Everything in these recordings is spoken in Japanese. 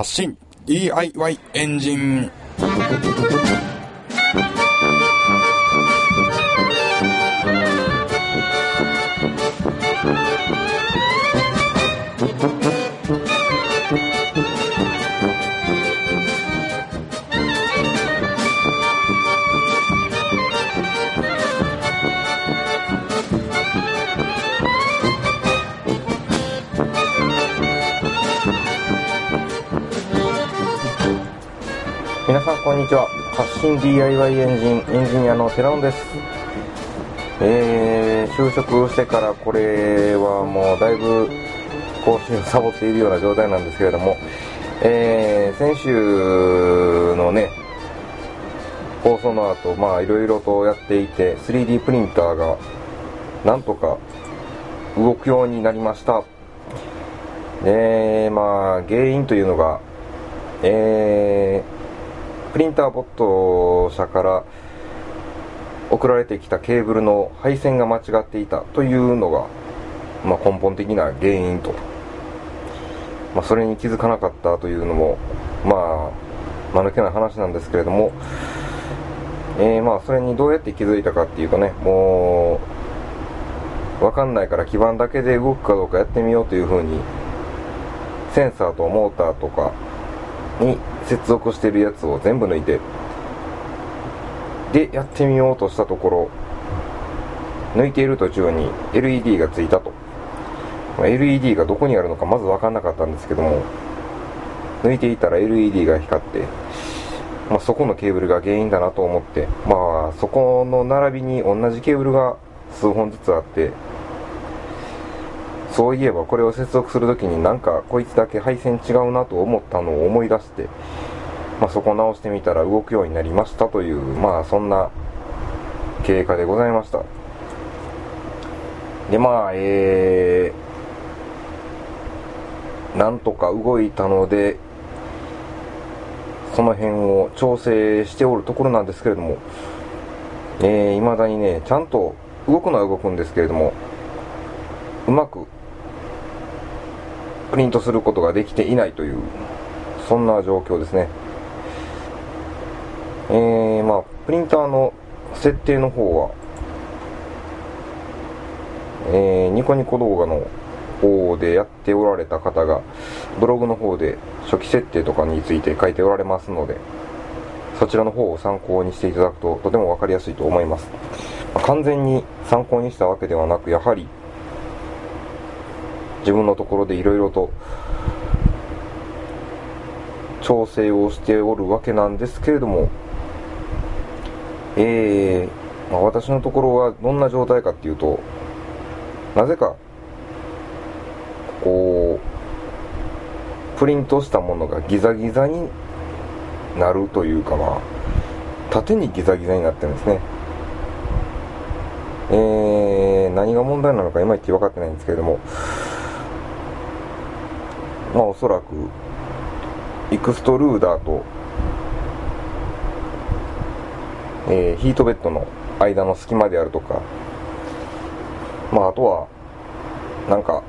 発信。DIY エンジン。皆さんこんにちは。発信 DIY エンジンエンジニアの寺尾です。えー、就職してからこれはもうだいぶ更新をサボっているような状態なんですけれどもえー、先週のね放送の後まあいろいろとやっていて 3D プリンターがなんとか動くようになりました。でまあ原因というのがえープリンターボット社から送られてきたケーブルの配線が間違っていたというのが、まあ、根本的な原因と、まあ、それに気づかなかったというのもまあ間抜けな話なんですけれども、えー、まあそれにどうやって気づいたかっていうとねもう分かんないから基板だけで動くかどうかやってみようというふうにセンサーとモーターとかに接続してるやつを全部抜いて。でやってみようとしたところ抜いている途中に LED がついたと。LED がどこにあるのかまず分かんなかったんですけども抜いていたら LED が光って、まあ、そこのケーブルが原因だなと思ってまあそこの並びに同じケーブルが数本ずつあってそういえばこれを接続するときになんかこいつだけ配線違うなと思ったのを思い出して、まあ、そこ直してみたら動くようになりましたというまあそんな経過でございました。でまあえー、なんとか動いたのでその辺を調整しておるところなんですけれどもえー、未だにねちゃんと動くのは動くんですけれどもうまくプリントすることができていないというそんな状況ですね。えー、まあプリンターの設定の方はえー、ニコニコ動画の方でやっておられた方がブログの方で初期設定とかについて書いておられますのでそちらの方を参考にしていただくととても分かりやすいと思います、まあ、完全に参考にしたわけではなくやはり自分のところでいろいろと調整をしておるわけなんですけれども、えー、まあ、私のところはどんな状態かっていうと、なぜか、こう、プリントしたものがギザギザになるというかまあ、縦にギザギザになってるんですね。えー、何が問題なのかいまいち分かってないんですけれども、まあおそらくエクストルーダーと、えー、ヒートベッドの間の隙間であるとか。まああとはなんか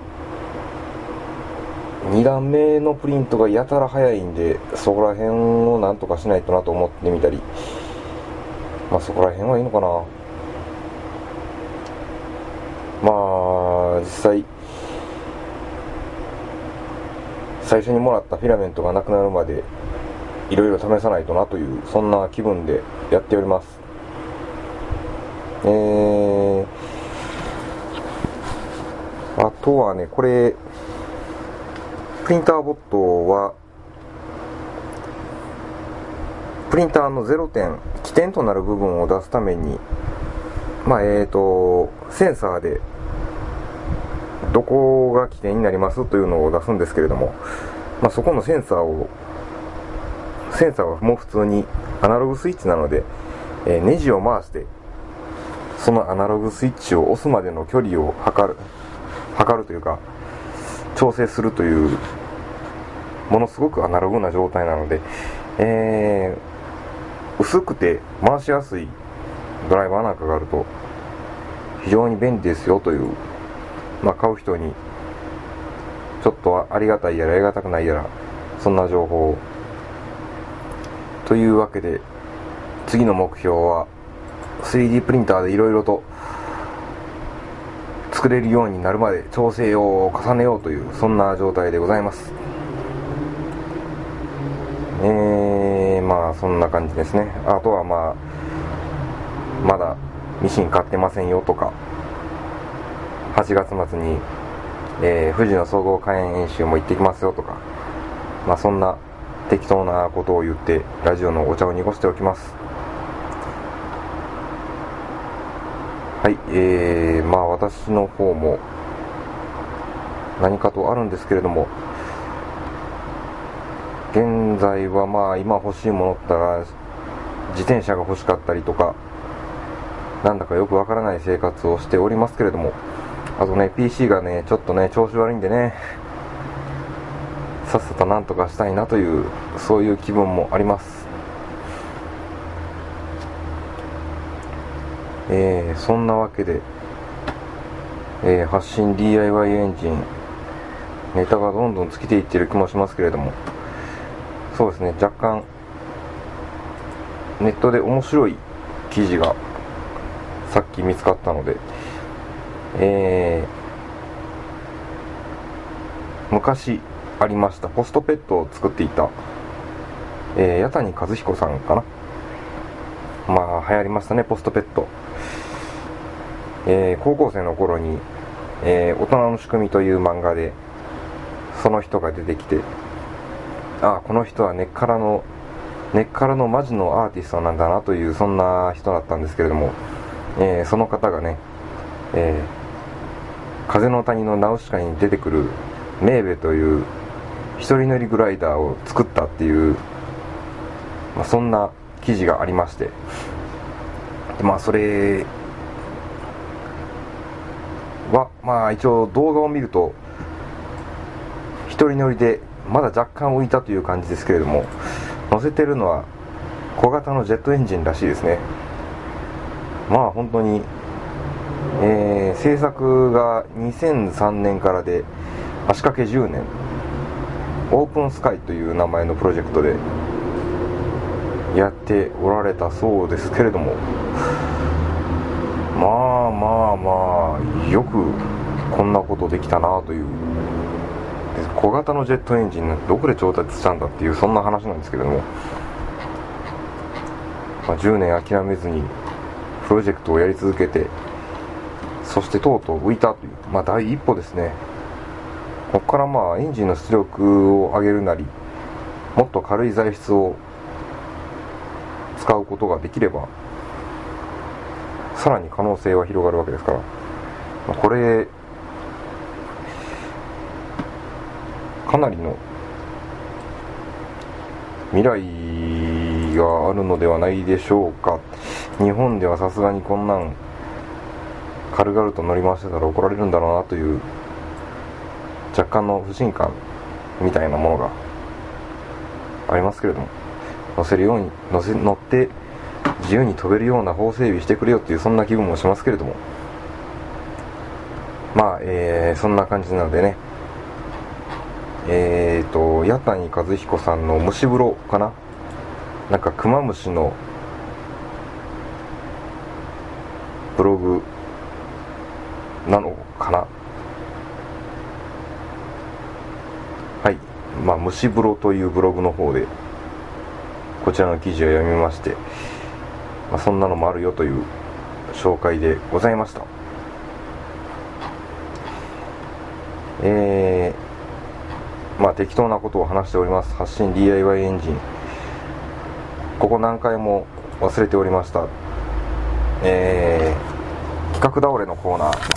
2段目のプリントがやたら早いんでそこら辺をなんとかしないとなと思ってみたり。まあそこら辺はいいのかな。まあ実際最初にもらったフィラメントがなくなるまでいろいろ試さないとなというそんな気分でやっております。えー、あとはねこれプリンターボットはプリンターの0点起点となる部分を出すためにまあえーとセンサーでどこが起点になりますというのを出すんですけれども、まあ、そこのセンサーをセンサーはもう普通にアナログスイッチなので、えー、ネジを回してそのアナログスイッチを押すまでの距離を測る測るというか調整するというものすごくアナログな状態なので、えー、薄くて回しやすいドライバーなんかがあると非常に便利ですよというまあ、買う人にちょっとありがたいやらありがたくないやらそんな情報をというわけで次の目標は 3D プリンターでいろいろと作れるようになるまで調整を重ねようというそんな状態でございます。えー、まあそんな感じですね。あとはまあまだミシン買ってませんよとか8月末に、えー、富士の総合火炎演習も行ってきますよとかまあそんな適当なことを言ってラジオのお茶を濁しておきます。はいえー、まあ私の方も何かとあるんですけれども現在はまあ今欲しいものったら自転車が欲しかったりとかなんだかよくわからない生活をしておりますけれどもあとね PC がねちょっとね調子悪いんでねさっさとなんとかしたいなというそういう気分もあります。えー、そんなわけで、えー、発信 DIY エンジンネタがどんどん尽きていってる気もしますけれども。そうですね若干ネットで面白い記事がさっき見つかったのでえー、昔ありました。ポストペットを作っていた、えー、八谷和彦さんかな。まあ流行りましたねポストペット、えー、高校生の頃に、えー、大人の仕組みという漫画でその人が出てきてああこの人は根っからの根っからのマジのアーティストなんだなというそんな人だったんですけれども、えー、その方がね、えー、風の谷のナウシカに出てくるメーベという一人乗りグライダーを作ったっていう、まあ、そんな記事がありまして。でまあそれはまあ一応動画を見ると一人乗りでまだ若干浮いたという感じですけれども乗せてるのは小型のジェットエンジンらしいですね。まあ本当に、えー、制作が2003年からで足掛け10年。オープンスカイという名前のプロジェクトでやっておられたそうですけれどもまあまあまあよくこんなことできたなという。小型のジェットエンジンどこで調達したんだっていうそんな話なんですけれども、まあ、10年諦めずにプロジェクトをやり続けてそしてとうとう浮いたという、まあ、第一歩ですね。ここからまあエンジンの出力を上げるなりもっと軽い材質を使うことができればさらに可能性は広がるわけですから、これかなりの未来があるのではないでしょうか。日本ではさすがにこんなん軽々と乗り回してたら怒られるんだろうなという若干の不信感みたいなものがありますけれども乗せるように乗せ乗って自由に飛べるような法整備してくれよっていうそんな気分もしますけれども。まあ、えー、そんな感じなのでね。えーと八谷和彦さんの蒸し風呂かな？なんかクマムシのブログなのかなはいまあ蒸し風呂というブログの方でこちらの記事を読みまして、まあ、そんなのもあるよという紹介でございました。えーまあ、適当なことを話しております。発信 DIY エンジン。ここ何回も忘れておりました。えー、企画倒れのコーナー。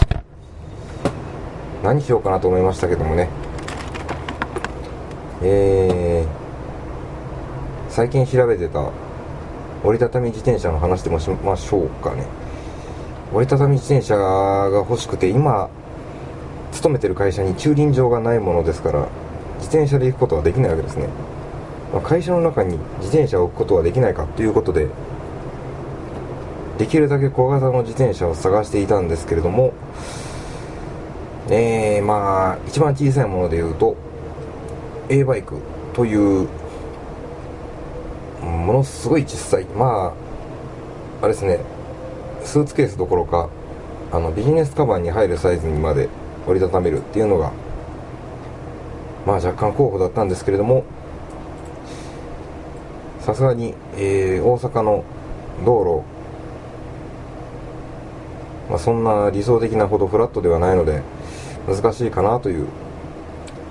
何しようかなと思いましたけどもね。えー、最近調べてた折りたたみ自転車の話でもしましょうかね。折りたたみ自転車が欲しくて今勤めてる会社に駐輪場がないものですから自転車で行くことはできないわけですね、まあ、会社の中に自転車を置くことはできないかということでできるだけ小型の自転車を探していたんですけれどもえー、まあ一番小さいものでいうと A バイクというものすごい小さい。まああれですね。スーツケースどころかあのビジネスカバンに入るサイズにまで折りたためるっていうのがまあ若干候補だったんですけれどもさすがに、えー、大阪の道路、まあ、そんな理想的なほどフラットではないので難しいかなという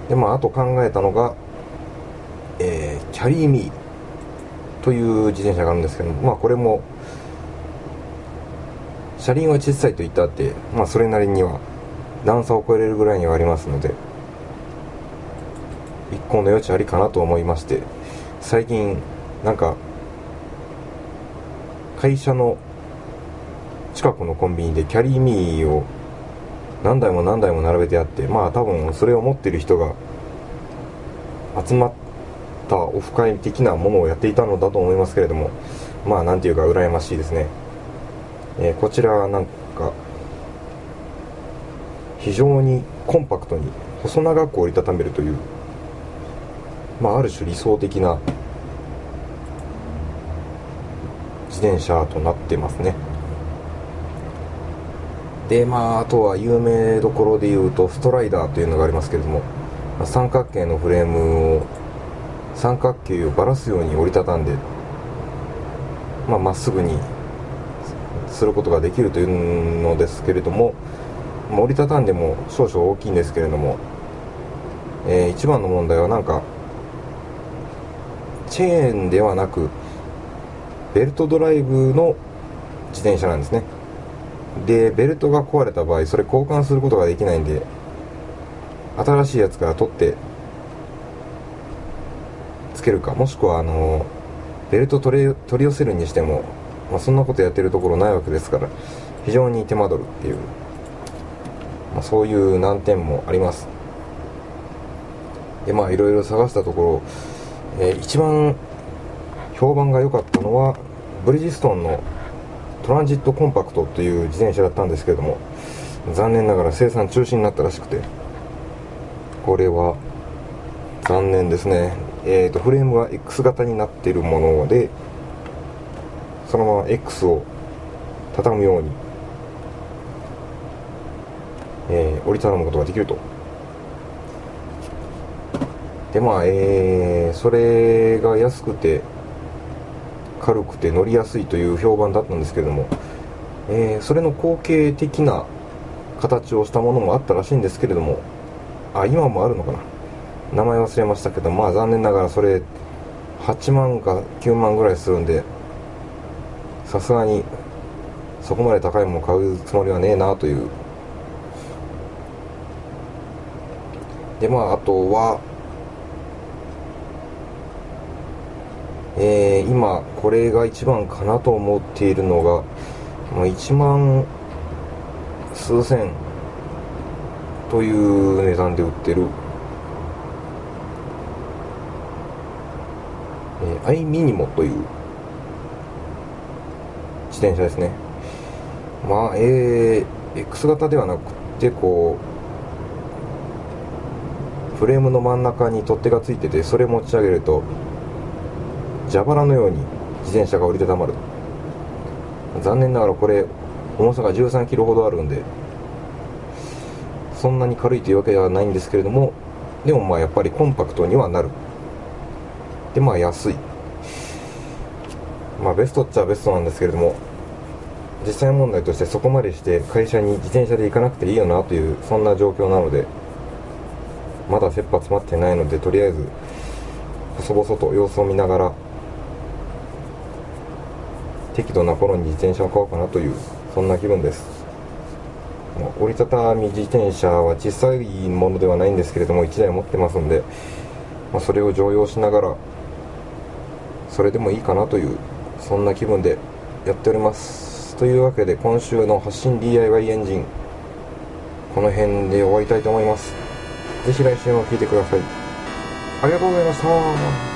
でまああと考えたのが、えー、キャリーミーという自転車があるんですけどまあこれも車輪は小さいと言ったって、まあ、それなりには段差を超えれるぐらいにはありますので一個の余地ありかなと思いまして最近なんか会社の近くのコンビニでキャリーミーを何台も何台も並べてあってまあ多分それを持ってる人が集まったオフ会的なものをやっていたのだと思いますけれどもまあなんていうか羨ましいですね。えー、こちらはなんか非常にコンパクトに細長く折りたためるという、まあ、ある種理想的な自転車となってますね。でまああとは有名どころでいうとストライダーというのがありますけれども三角形のフレームを三角形をばらすように折りたたんでまあ、っすぐにすることができるというのですけれども、折りたたんでも少々大きいんですけれども、えー、一番の問題はなんかチェーンではなくベルトドライブの自転車なんですね。でベルトが壊れた場合それ交換することができないんで新しいやつから取ってつけるか。もしくはあのベルト取り取り寄せるにしてもまあ、そんなことやってるところないわけですから非常に手間取るっていう、まあ、そういう難点もあります。でまあいろいろ探したところ、えー、一番評判が良かったのはブリヂストンのトランジットコンパクトという自転車だったんですけれども残念ながら生産中止になったらしくてこれは残念ですね。えーと、フレームは X 型になっているものでそのまま X を畳むように、えー、折りたたむことができると。でまあえー、それが安くて軽くて乗りやすいという評判だったんですけれども、えー、それの後継的な形をしたものもあったらしいんですけれどもあ今もあるのかな。名前忘れましたけどまあ残念ながらそれ8万か9万ぐらいするんでさすがにそこまで高いもの買うつもりはねえなという。でまああとはえー、今これが一番かなと思っているのが、まあ、1万数千という値段で売ってる、えー、アイミニモという自転車ですね。まあえー、X 型ではなくてこうフレームの真ん中に取っ手がついててそれ持ち上げると蛇腹のように自転車が折りたたまる。残念ながらこれ重さが1 3キロほどあるんでそんなに軽いというわけではないんですけれどもでもまあやっぱりコンパクトにはなる。でまあ安い。まあベストっちゃベストなんですけれども実際問題としてそこまでして会社に自転車で行かなくていいよなというそんな状況なのでまだ切羽詰まってないのでとりあえず細々と様子を見ながら適度な頃に自転車を買おうかなというそんな気分です。折りたたみ自転車は小さいものではないんですけれども1台持ってますんで、まあ、それを常用しながらそれでもいいかなというそんな気分でやっております。というわけで今週の発信 DIY エンジンこの辺で終わりたいと思います。ぜひ来週も聴いてください。ありがとうございました。